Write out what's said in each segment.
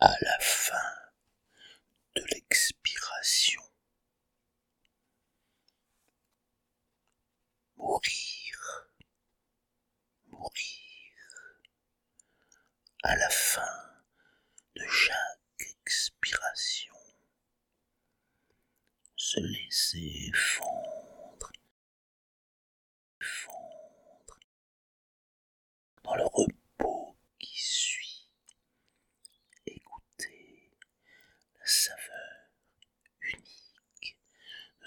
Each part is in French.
à la fin de l'expiration. Mourir, mourir, à la fin de chaque expiration, se laisser fondre.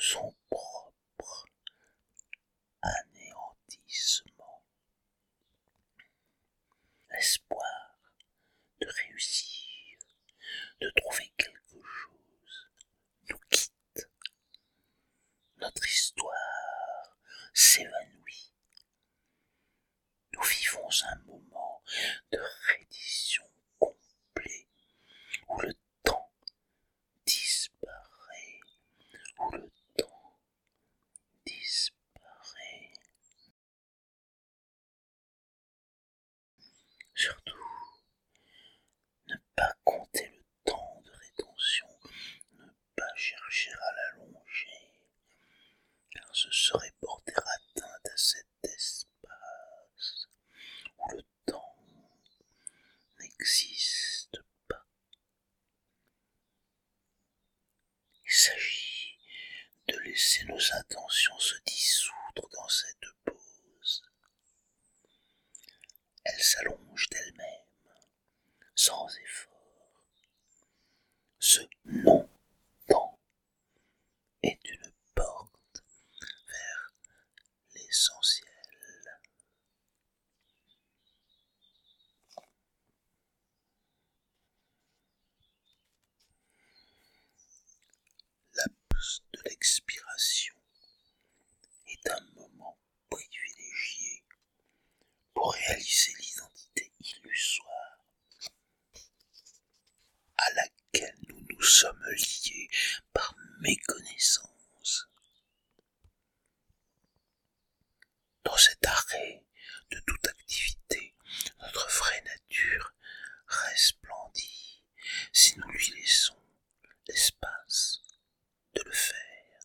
son propre anéantissement. L'espoir de réussir, de trouver quelque chose, nous quitte. Notre histoire s'évanouit. Nous vivons un moment de Il s'agit de laisser nos intentions se dissoudre dans cette pause. Elles s'allongent d'elles-mêmes, sans effort. Méconnaissance. Dans cet arrêt de toute activité, notre vraie nature resplendit si nous lui laissons l'espace de le faire.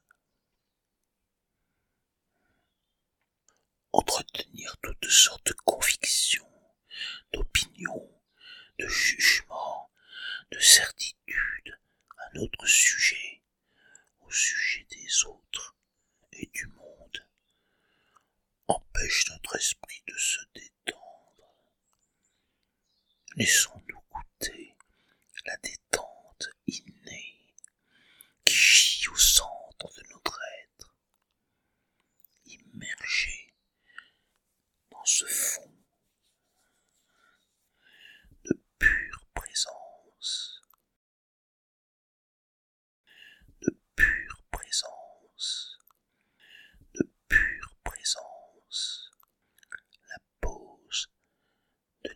Entretenir toutes sortes de convictions, d'opinions, de jugements, de certitudes à notre sujet, au sujet des autres et du monde, empêche notre esprit de se détendre goûter la détente innée qui gît au centre de notre être, immergé dans ce fond de pure présence, de pure présence, de pure présence, la pause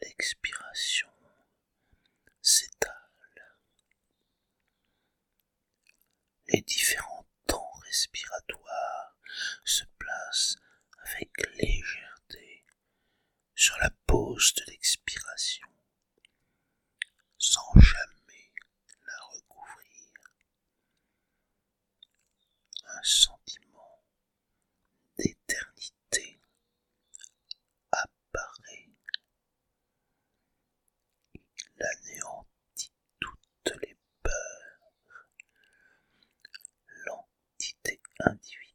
l'expiration s'étale. Les différents temps respiratoires se placent avec légèreté sur la pause de l'expiration, sans jamais la recouvrir. Un sentiment d'éternité apparaît. Il anéantit toutes